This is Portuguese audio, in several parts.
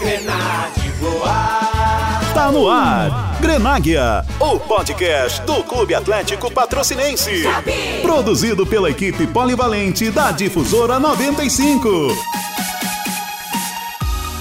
Grenade voar. Tá no ar. Grenáguia, o podcast do Clube Atlético Patrocinense. Produzido pela equipe polivalente da Difusora 95.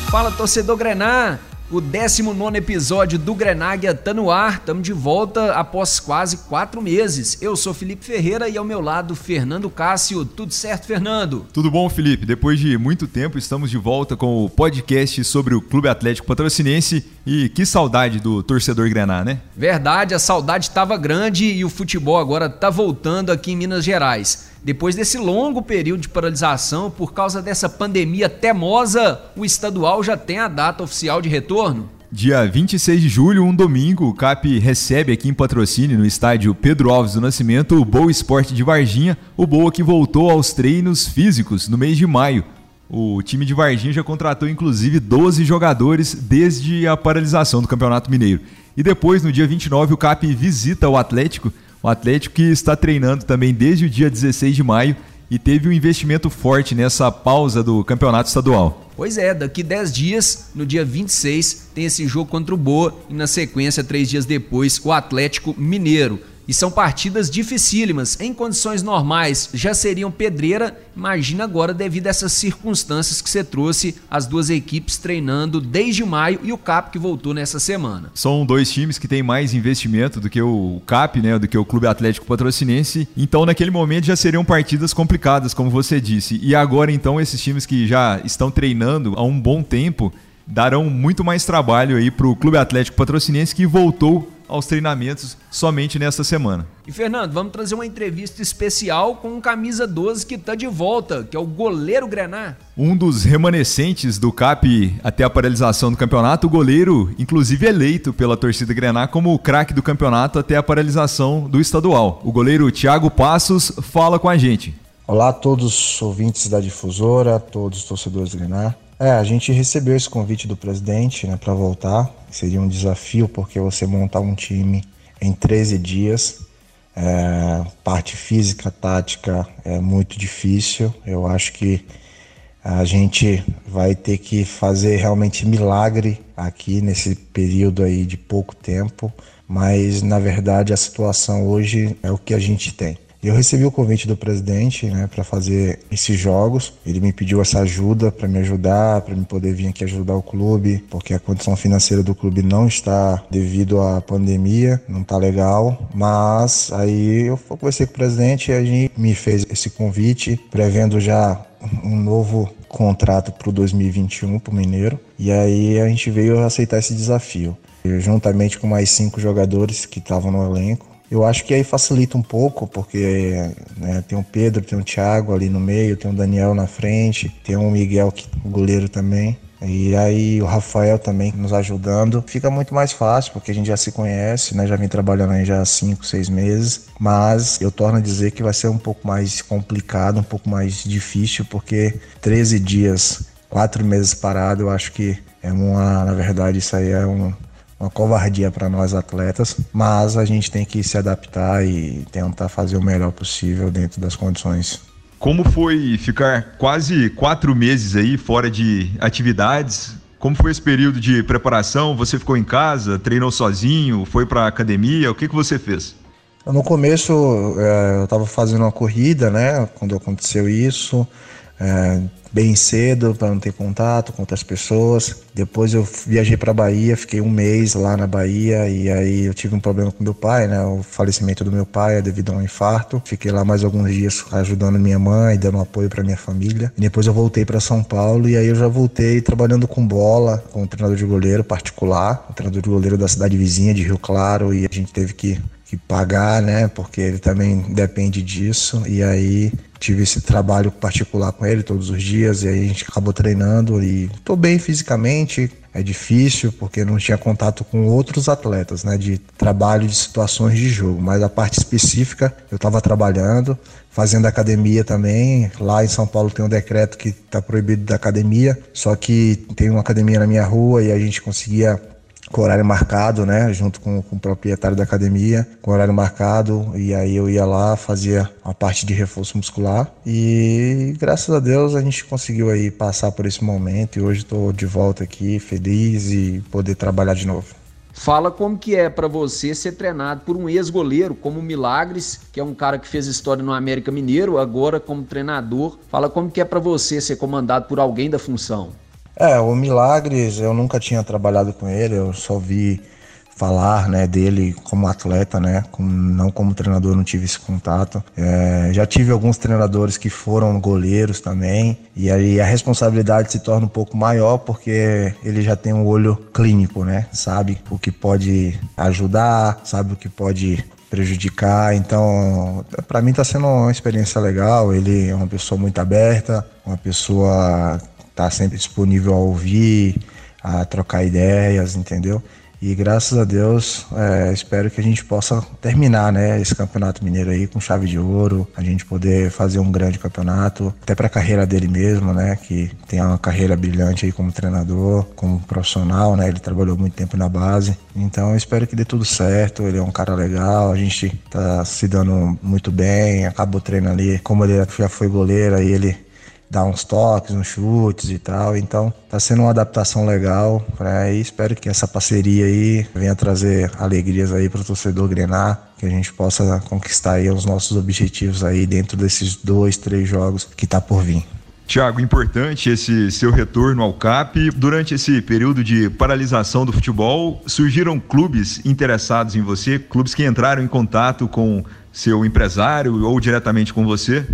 Fala torcedor Grená, o 19 episódio do Grenáguia tá no ar, estamos de volta após quase quatro meses. Eu sou Felipe Ferreira e ao meu lado Fernando Cássio. Tudo certo, Fernando? Tudo bom, Felipe? Depois de muito tempo estamos de volta com o podcast sobre o Clube Atlético Patrocinense e que saudade do torcedor Grená, né? Verdade, a saudade estava grande e o futebol agora tá voltando aqui em Minas Gerais. Depois desse longo período de paralisação por causa dessa pandemia temosa, o estadual já tem a data oficial de retorno. Dia 26 de julho, um domingo, o CAP recebe aqui em patrocínio no estádio Pedro Alves do Nascimento o Boa Esporte de Varginha, o Boa que voltou aos treinos físicos no mês de maio. O time de Varginha já contratou inclusive 12 jogadores desde a paralisação do Campeonato Mineiro. E depois, no dia 29, o CAP visita o Atlético o Atlético que está treinando também desde o dia 16 de maio e teve um investimento forte nessa pausa do campeonato estadual. Pois é, daqui 10 dias, no dia 26, tem esse jogo contra o Boa e na sequência, três dias depois, o Atlético Mineiro. E são partidas dificílimas. Em condições normais já seriam pedreira. Imagina agora devido a essas circunstâncias que você trouxe as duas equipes treinando desde maio e o CAP que voltou nessa semana. São dois times que têm mais investimento do que o CAP, né, do que o Clube Atlético Patrocinense. Então, naquele momento já seriam partidas complicadas, como você disse. E agora então esses times que já estão treinando há um bom tempo darão muito mais trabalho aí para o Clube Atlético Patrocinense que voltou aos treinamentos somente nesta semana. E Fernando, vamos trazer uma entrevista especial com um camisa 12 que está de volta, que é o goleiro Grenar. Um dos remanescentes do CAP até a paralisação do campeonato, o goleiro, inclusive eleito pela torcida Grenar como o craque do campeonato até a paralisação do estadual. O goleiro Thiago Passos fala com a gente. Olá a todos os ouvintes da difusora, todos os torcedores do Grenar. É, a gente recebeu esse convite do presidente né, para voltar. Seria um desafio, porque você montar um time em 13 dias, é, parte física, tática, é muito difícil. Eu acho que a gente vai ter que fazer realmente milagre aqui nesse período aí de pouco tempo, mas na verdade a situação hoje é o que a gente tem. Eu recebi o convite do presidente né, para fazer esses jogos. Ele me pediu essa ajuda para me ajudar, para me poder vir aqui ajudar o clube, porque a condição financeira do clube não está devido à pandemia, não está legal. Mas aí eu conversei com o presidente e a gente me fez esse convite, prevendo já um novo contrato para o 2021 para o Mineiro. E aí a gente veio aceitar esse desafio. Eu, juntamente com mais cinco jogadores que estavam no elenco, eu acho que aí facilita um pouco, porque né, tem o Pedro, tem o Thiago ali no meio, tem o Daniel na frente, tem o Miguel, o goleiro também. E aí o Rafael também nos ajudando. Fica muito mais fácil, porque a gente já se conhece, né? Já vem trabalhando aí já há 5, 6 meses. Mas eu torno a dizer que vai ser um pouco mais complicado, um pouco mais difícil, porque 13 dias, 4 meses parado, eu acho que é uma, na verdade, isso aí é um, uma covardia para nós atletas, mas a gente tem que se adaptar e tentar fazer o melhor possível dentro das condições. Como foi ficar quase quatro meses aí fora de atividades? Como foi esse período de preparação? Você ficou em casa, treinou sozinho, foi para academia? O que, que você fez? No começo é, eu estava fazendo uma corrida, né? Quando aconteceu isso, é, bem cedo para não ter contato com outras pessoas. Depois eu viajei para Bahia, fiquei um mês lá na Bahia e aí eu tive um problema com meu pai, né? O falecimento do meu pai é devido a um infarto. Fiquei lá mais alguns dias ajudando minha mãe, dando apoio para minha família. E depois eu voltei para São Paulo e aí eu já voltei trabalhando com bola, com treinador de goleiro particular, o treinador de goleiro da cidade vizinha de Rio Claro e a gente teve que que pagar, né? Porque ele também depende disso. E aí tive esse trabalho particular com ele todos os dias e aí a gente acabou treinando e tô bem fisicamente. É difícil porque não tinha contato com outros atletas, né, de trabalho de situações de jogo, mas a parte específica eu estava trabalhando, fazendo academia também. Lá em São Paulo tem um decreto que está proibido da academia, só que tem uma academia na minha rua e a gente conseguia com horário marcado, né? Junto com, com o proprietário da academia, com horário marcado. E aí eu ia lá, fazia a parte de reforço muscular. E graças a Deus a gente conseguiu aí passar por esse momento. E hoje estou de volta aqui, feliz e poder trabalhar de novo. Fala como que é para você ser treinado por um ex-goleiro como Milagres, que é um cara que fez história no América Mineiro, agora como treinador. Fala como que é para você ser comandado por alguém da função. É, o Milagres, eu nunca tinha trabalhado com ele, eu só vi falar né, dele como atleta, né, como, não como treinador, não tive esse contato. É, já tive alguns treinadores que foram goleiros também, e aí a responsabilidade se torna um pouco maior porque ele já tem um olho clínico, né, sabe o que pode ajudar, sabe o que pode prejudicar. Então, para mim está sendo uma experiência legal. Ele é uma pessoa muito aberta, uma pessoa tá sempre disponível a ouvir, a trocar ideias, entendeu? E graças a Deus, é, espero que a gente possa terminar né, esse campeonato mineiro aí com chave de ouro, a gente poder fazer um grande campeonato, até para a carreira dele mesmo, né? Que tem uma carreira brilhante aí como treinador, como profissional, né? Ele trabalhou muito tempo na base. Então espero que dê tudo certo. Ele é um cara legal, a gente tá se dando muito bem, acabou treinando ali, como ele já foi goleiro, aí ele dar uns toques, uns chutes e tal. Então tá sendo uma adaptação legal para e espero que essa parceria aí venha trazer alegrias aí para o torcedor grenar, que a gente possa conquistar aí os nossos objetivos aí dentro desses dois, três jogos que tá por vir. Tiago, importante esse seu retorno ao CAP. Durante esse período de paralisação do futebol, surgiram clubes interessados em você, clubes que entraram em contato com seu empresário ou diretamente com você?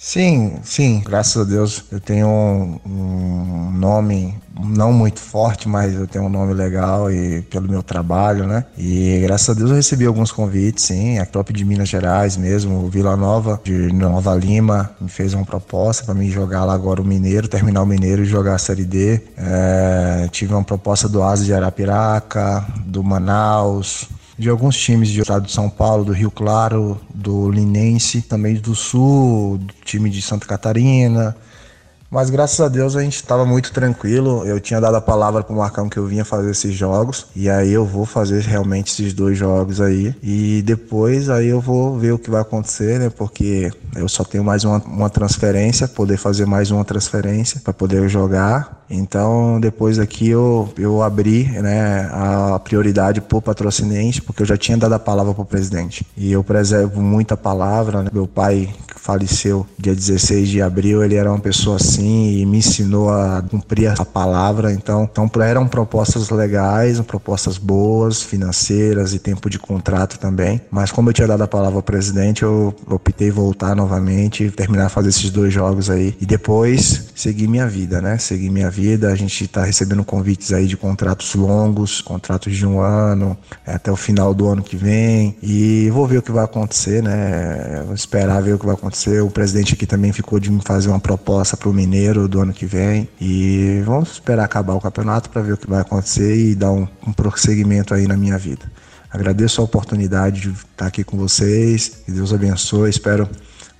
Sim, sim, graças a Deus eu tenho um, um, nome não muito forte, mas eu tenho um nome legal e pelo meu trabalho, né? E graças a Deus eu recebi alguns convites, sim, a top de Minas Gerais mesmo, o Vila Nova de Nova Lima me fez uma proposta para mim jogar lá agora o Mineiro, terminar o Mineiro e jogar a Série D. É, tive uma proposta do Asa de Arapiraca, do Manaus, de alguns times do estado de São Paulo, do Rio Claro, do Linense, também do Sul, do time de Santa Catarina, mas graças a Deus a gente estava muito tranquilo. Eu tinha dado a palavra pro Marcão que eu vinha fazer esses jogos. E aí eu vou fazer realmente esses dois jogos aí. E depois aí eu vou ver o que vai acontecer, né? Porque eu só tenho mais uma, uma transferência, poder fazer mais uma transferência para poder jogar. Então depois aqui eu, eu abri né, a prioridade pro patrocinense, porque eu já tinha dado a palavra pro presidente. E eu preservo muito a palavra. Né? Meu pai faleceu dia 16 de abril, ele era uma pessoa assim e me ensinou a cumprir a palavra. Então, então eram propostas legais, propostas boas, financeiras e tempo de contrato também. Mas como eu tinha dado a palavra ao presidente, eu optei voltar novamente, terminar fazer esses dois jogos aí e depois seguir minha vida, né? Seguir minha vida. A gente está recebendo convites aí de contratos longos, contratos de um ano, até o final do ano que vem. E vou ver o que vai acontecer, né? Vou esperar ver o que vai acontecer. O presidente aqui também ficou de me fazer uma proposta para o Mineiro do ano que vem. E vamos esperar acabar o campeonato para ver o que vai acontecer e dar um, um prosseguimento aí na minha vida. Agradeço a oportunidade de estar aqui com vocês. Que Deus abençoe. Espero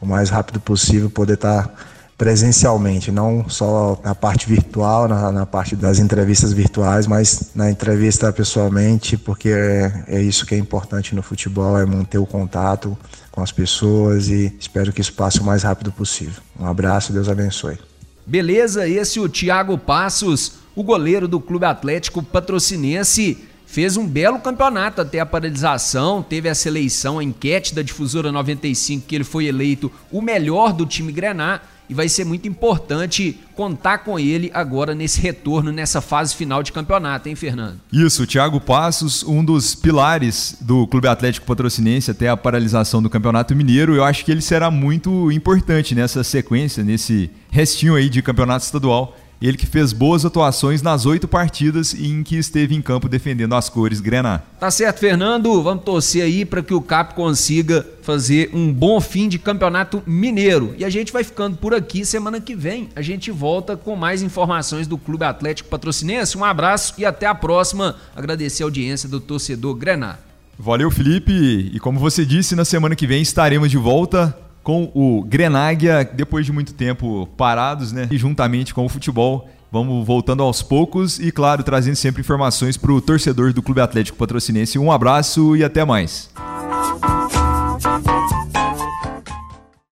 o mais rápido possível poder estar presencialmente, não só na parte virtual, na, na, parte das entrevistas virtuais, mas na entrevista pessoalmente, porque é, é, isso que é importante no futebol, é manter o contato com as pessoas e espero que isso passe o mais rápido possível. Um abraço, Deus abençoe. Beleza, esse é o Thiago Passos, o goleiro do Clube Atlético Patrocinense fez um belo campeonato até a paralisação, teve essa eleição, a enquete da Difusora 95, que ele foi eleito o melhor do time Grenar e vai ser muito importante contar com ele agora nesse retorno, nessa fase final de campeonato, hein, Fernando? Isso, o Thiago Passos, um dos pilares do Clube Atlético Patrocinense até a paralisação do Campeonato Mineiro, eu acho que ele será muito importante nessa sequência, nesse restinho aí de campeonato estadual ele que fez boas atuações nas oito partidas em que esteve em campo defendendo as cores grená. Tá certo, Fernando. Vamos torcer aí para que o CAP consiga fazer um bom fim de campeonato mineiro. E a gente vai ficando por aqui. Semana que vem a gente volta com mais informações do Clube Atlético Patrocinense. Um abraço e até a próxima. Agradecer a audiência do torcedor Grená. Valeu, Felipe. E como você disse, na semana que vem estaremos de volta com o Grenáguia, depois de muito tempo parados, né? E juntamente com o futebol, Vamos voltando aos poucos e, claro, trazendo sempre informações para o torcedor do Clube Atlético Patrocinense. Um abraço e até mais.